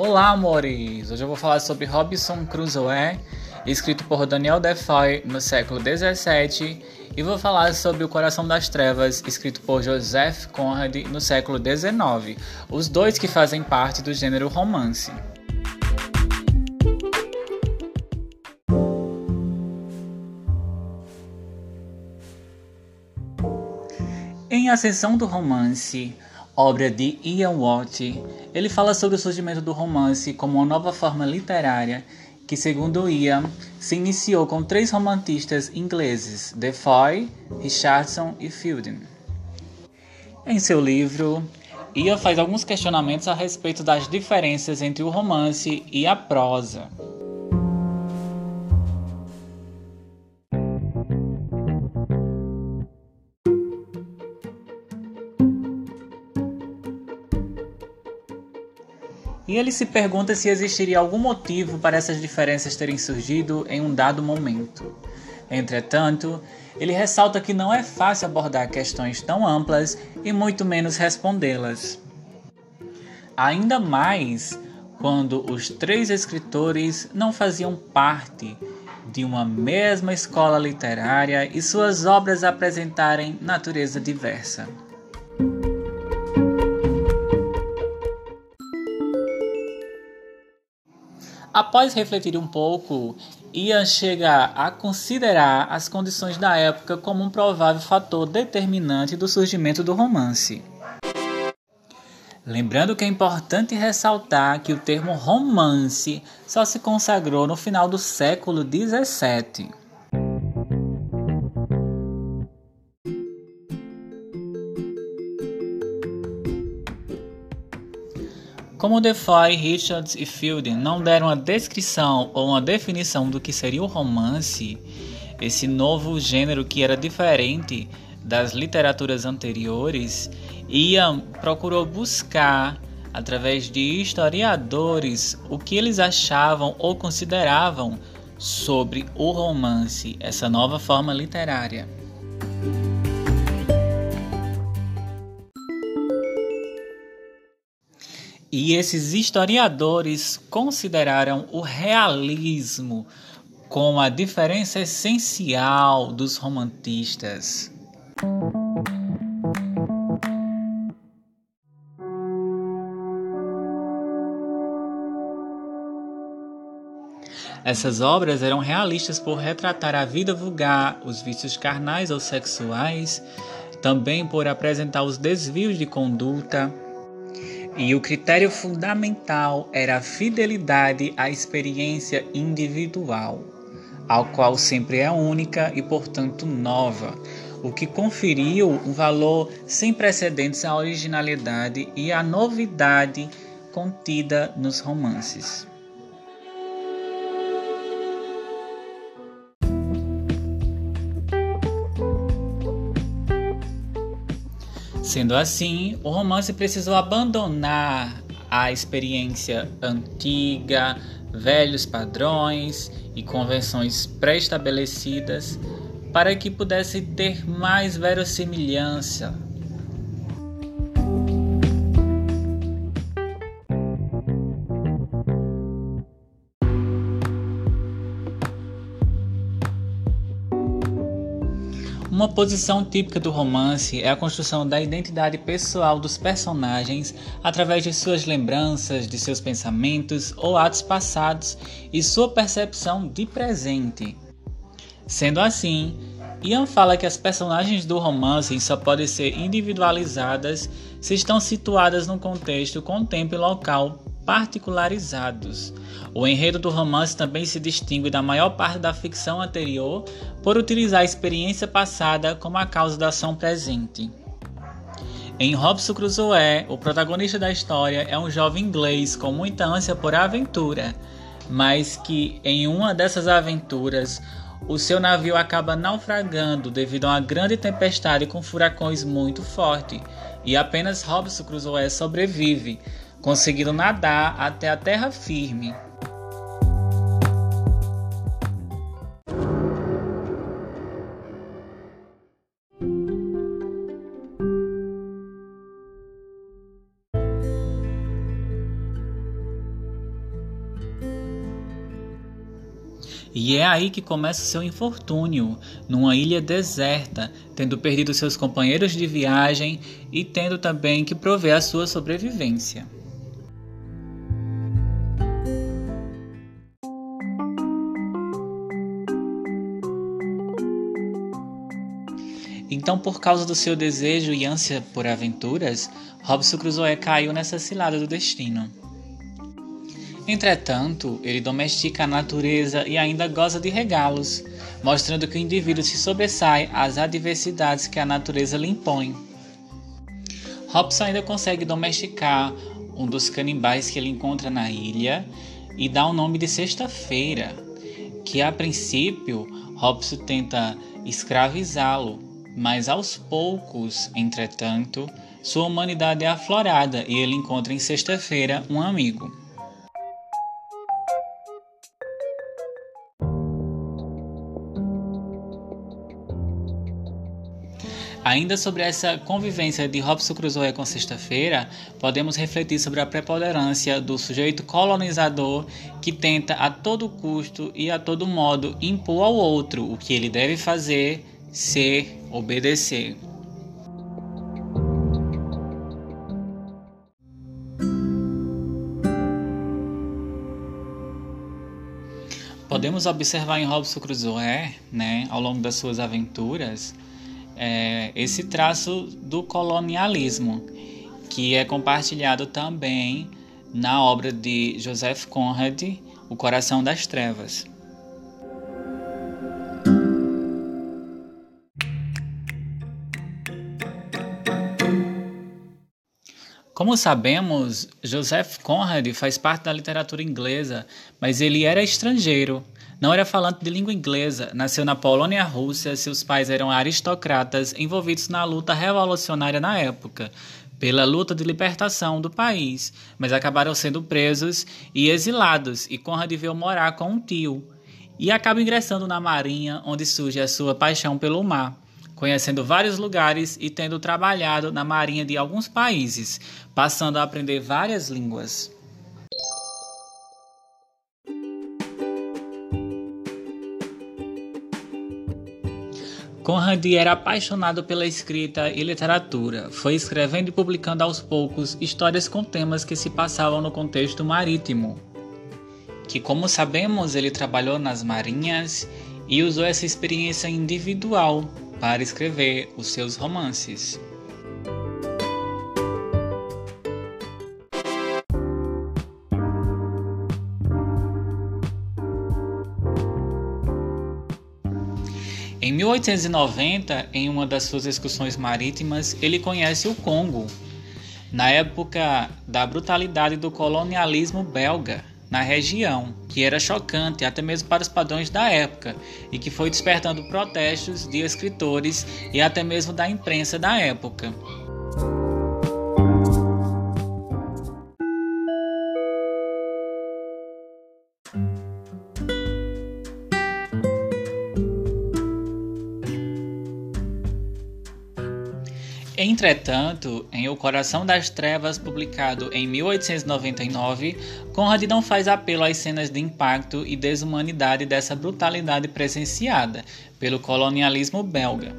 Olá, amores! Hoje eu vou falar sobre Robinson Crusoe, escrito por Daniel Defoe no século XVII, e vou falar sobre O Coração das Trevas, escrito por Joseph Conrad no século XIX, os dois que fazem parte do gênero romance. Em Ascensão do Romance, obra de Ian Watt, ele fala sobre o surgimento do romance como uma nova forma literária que, segundo Ian, se iniciou com três romantistas ingleses, Defoe, Richardson e Fielding. Em seu livro, Ian faz alguns questionamentos a respeito das diferenças entre o romance e a prosa. E ele se pergunta se existiria algum motivo para essas diferenças terem surgido em um dado momento. Entretanto, ele ressalta que não é fácil abordar questões tão amplas e muito menos respondê-las. Ainda mais quando os três escritores não faziam parte de uma mesma escola literária e suas obras apresentarem natureza diversa. Após refletir um pouco, Ian chega a considerar as condições da época como um provável fator determinante do surgimento do romance. Lembrando que é importante ressaltar que o termo romance só se consagrou no final do século XVII. Como Defoe, Richards e Fielding não deram uma descrição ou uma definição do que seria o romance, esse novo gênero que era diferente das literaturas anteriores, Ian procurou buscar, através de historiadores, o que eles achavam ou consideravam sobre o romance, essa nova forma literária. E esses historiadores consideraram o realismo como a diferença essencial dos romantistas. Essas obras eram realistas por retratar a vida vulgar, os vícios carnais ou sexuais, também por apresentar os desvios de conduta, e o critério fundamental era a fidelidade à experiência individual, ao qual sempre é única e, portanto, nova, o que conferiu um valor sem precedentes à originalidade e à novidade contida nos romances. Sendo assim, o romance precisou abandonar a experiência antiga, velhos padrões e convenções pré-estabelecidas para que pudesse ter mais verossimilhança Uma posição típica do romance é a construção da identidade pessoal dos personagens através de suas lembranças, de seus pensamentos ou atos passados e sua percepção de presente. Sendo assim, Ian fala que as personagens do romance só podem ser individualizadas se estão situadas num contexto com tempo e local particularizados. O enredo do romance também se distingue da maior parte da ficção anterior por utilizar a experiência passada como a causa da ação presente. Em Robson Crusoe, o protagonista da história é um jovem inglês com muita ânsia por aventura, mas que em uma dessas aventuras o seu navio acaba naufragando devido a uma grande tempestade com furacões muito forte, e apenas Robson Crusoe sobrevive, conseguindo nadar até a terra firme. E é aí que começa seu infortúnio, numa ilha deserta, tendo perdido seus companheiros de viagem e tendo também que prover a sua sobrevivência. Então, por causa do seu desejo e ânsia por aventuras, Robson Crusoe caiu nessa cilada do destino. Entretanto, ele domestica a natureza e ainda goza de regalos, mostrando que o indivíduo se sobressai às adversidades que a natureza lhe impõe. Robson ainda consegue domesticar um dos canibais que ele encontra na ilha e dá o nome de Sexta-feira, que a princípio Robson tenta escravizá-lo, mas aos poucos, entretanto, sua humanidade é aflorada e ele encontra em Sexta-feira um amigo. Ainda sobre essa convivência de Robson Crusoe com Sexta-feira, podemos refletir sobre a preponderância do sujeito colonizador que tenta a todo custo e a todo modo impor ao outro o que ele deve fazer, ser, obedecer. Podemos observar em Robson Crusoe, né, ao longo das suas aventuras, é, esse traço do colonialismo, que é compartilhado também na obra de Joseph Conrad, O Coração das Trevas. Como sabemos, Joseph Conrad faz parte da literatura inglesa, mas ele era estrangeiro. Não era falante de língua inglesa, nasceu na Polônia Rússia, seus pais eram aristocratas envolvidos na luta revolucionária na época, pela luta de libertação do país, mas acabaram sendo presos e exilados, e Conrad veio morar com um tio. E acaba ingressando na marinha, onde surge a sua paixão pelo mar, conhecendo vários lugares e tendo trabalhado na marinha de alguns países, passando a aprender várias línguas. Conrad era apaixonado pela escrita e literatura. Foi escrevendo e publicando aos poucos histórias com temas que se passavam no contexto marítimo. Que, como sabemos, ele trabalhou nas marinhas e usou essa experiência individual para escrever os seus romances. Em 1890, em uma das suas excursões marítimas, ele conhece o Congo, na época da brutalidade do colonialismo belga na região, que era chocante até mesmo para os padrões da época e que foi despertando protestos de escritores e até mesmo da imprensa da época. Entretanto, em O Coração das Trevas, publicado em 1899, Conrad não faz apelo às cenas de impacto e desumanidade dessa brutalidade presenciada pelo colonialismo belga.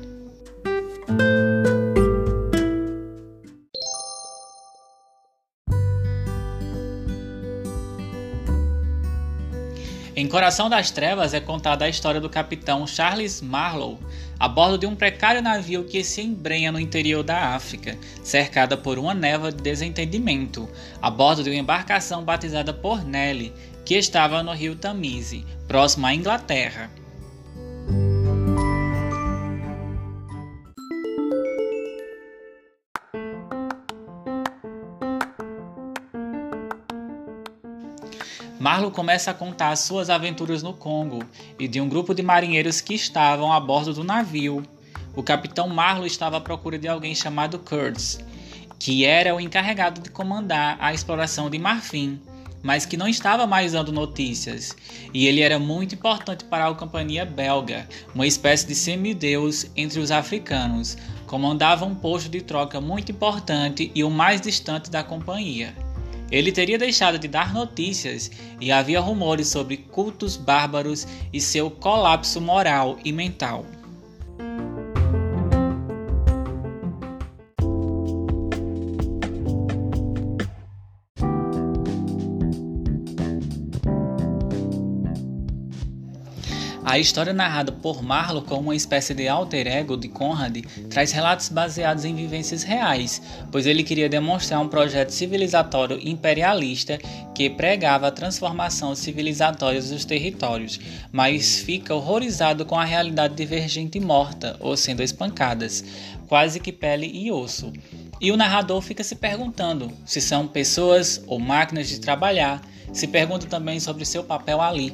Coração das Trevas é contada a história do capitão Charles Marlowe, a bordo de um precário navio que se embrenha no interior da África, cercada por uma névoa de desentendimento, a bordo de uma embarcação batizada por Nelly, que estava no rio Tamise, próximo à Inglaterra. Marlo começa a contar suas aventuras no Congo e de um grupo de marinheiros que estavam a bordo do navio. O capitão Marlo estava à procura de alguém chamado Kurtz, que era o encarregado de comandar a exploração de Marfim, mas que não estava mais dando notícias. E ele era muito importante para a companhia belga, uma espécie de semideus entre os africanos. Comandava um posto de troca muito importante e o mais distante da companhia. Ele teria deixado de dar notícias e havia rumores sobre cultos bárbaros e seu colapso moral e mental. A história narrada por Marlowe como uma espécie de alter ego de Conrad traz relatos baseados em vivências reais, pois ele queria demonstrar um projeto civilizatório imperialista que pregava a transformação civilizatória dos territórios, mas fica horrorizado com a realidade divergente e morta, ou sendo espancadas, quase que pele e osso. E o narrador fica se perguntando se são pessoas ou máquinas de trabalhar, se pergunta também sobre seu papel ali.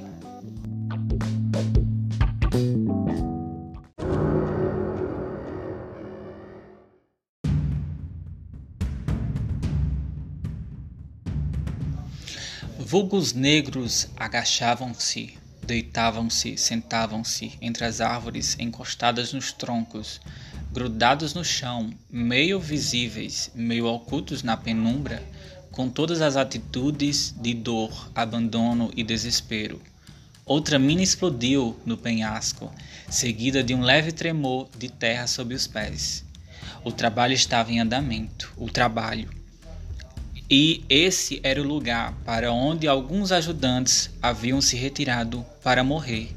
Vulgos negros agachavam-se, deitavam-se, sentavam-se entre as árvores encostadas nos troncos, grudados no chão, meio visíveis, meio ocultos na penumbra, com todas as atitudes de dor, abandono e desespero. Outra mina explodiu no penhasco, seguida de um leve tremor de terra sob os pés. O trabalho estava em andamento. O trabalho. E esse era o lugar para onde alguns ajudantes haviam se retirado para morrer.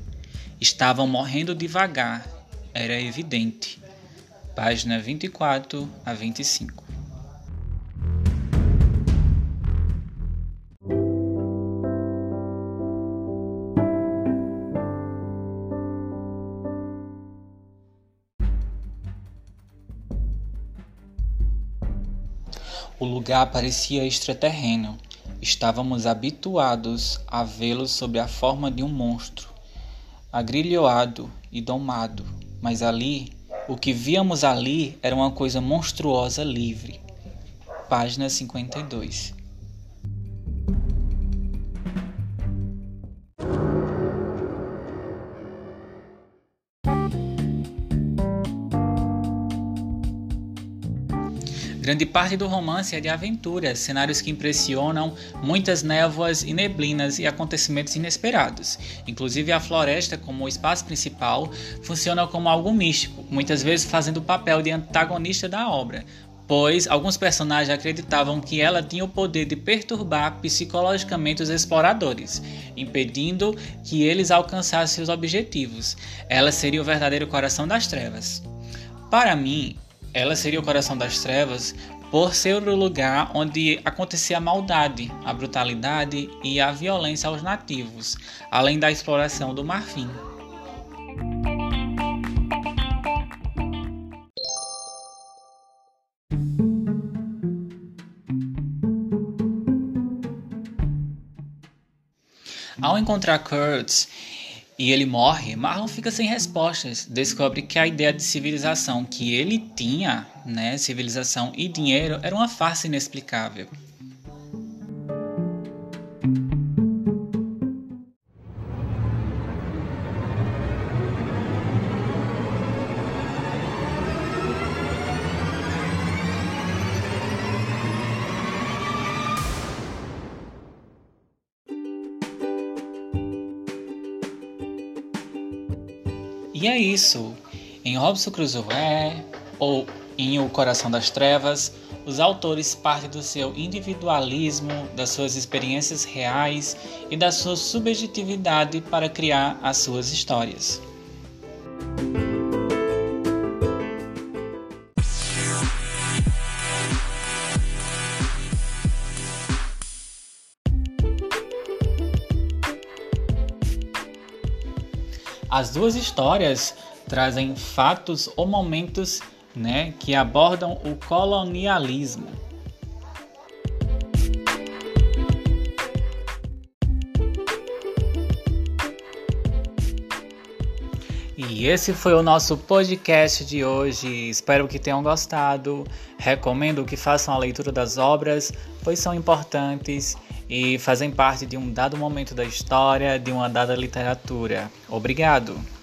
Estavam morrendo devagar, era evidente. Página 24 a 25. Lugar parecia extraterreno. Estávamos habituados a vê-lo sob a forma de um monstro, agrilhoado e domado, mas ali, o que víamos ali era uma coisa monstruosa livre. Página 52. Grande parte do romance é de aventuras, cenários que impressionam, muitas névoas e neblinas e acontecimentos inesperados. Inclusive a floresta, como o espaço principal, funciona como algo místico, muitas vezes fazendo o papel de antagonista da obra, pois alguns personagens acreditavam que ela tinha o poder de perturbar psicologicamente os exploradores, impedindo que eles alcançassem seus objetivos. Ela seria o verdadeiro coração das trevas. Para mim, ela seria o coração das trevas por ser o lugar onde acontecia a maldade, a brutalidade e a violência aos nativos, além da exploração do marfim. Ao encontrar Kurtz, e ele morre, Marlon fica sem respostas. Descobre que a ideia de civilização que ele tinha, né, civilização e dinheiro, era uma farsa inexplicável. E é isso. Em Robson Crusoe ou em O Coração das Trevas, os autores partem do seu individualismo, das suas experiências reais e da sua subjetividade para criar as suas histórias. As duas histórias trazem fatos ou momentos né, que abordam o colonialismo. E esse foi o nosso podcast de hoje. Espero que tenham gostado. Recomendo que façam a leitura das obras, pois são importantes e fazem parte de um dado momento da história, de uma dada literatura. Obrigado!